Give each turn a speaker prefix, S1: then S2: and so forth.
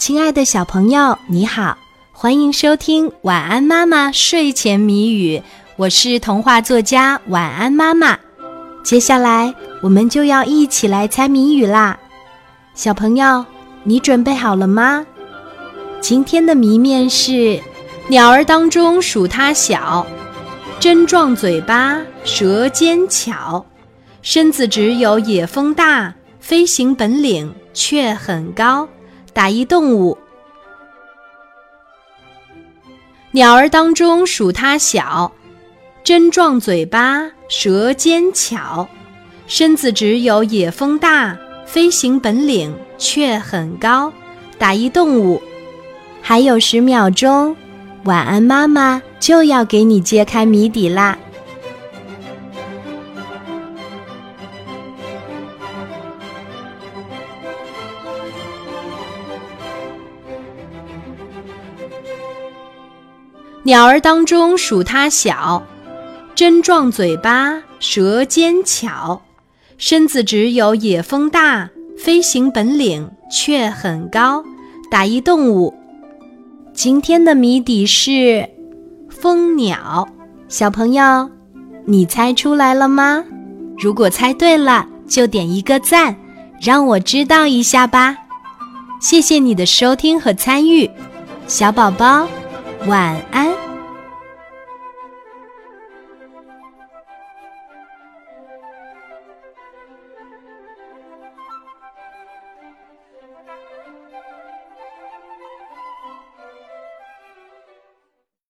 S1: 亲爱的小朋友，你好，欢迎收听《晚安妈妈睡前谜语》，我是童话作家晚安妈妈。接下来我们就要一起来猜谜语啦，小朋友，你准备好了吗？今天的谜面是：鸟儿当中数它小，针状嘴巴，舌尖巧，身子只有野蜂大，飞行本领却很高。打一动物，鸟儿当中数它小，针状嘴巴，舌尖巧，身子只有野蜂大，飞行本领却很高。打一动物，还有十秒钟，晚安妈妈就要给你揭开谜底啦。鸟儿当中数它小，针状嘴巴，舌尖巧，身子只有野蜂大，飞行本领却很高。打一动物，今天的谜底是蜂鸟。小朋友，你猜出来了吗？如果猜对了，就点一个赞，让我知道一下吧。谢谢你的收听和参与，小宝宝。晚安。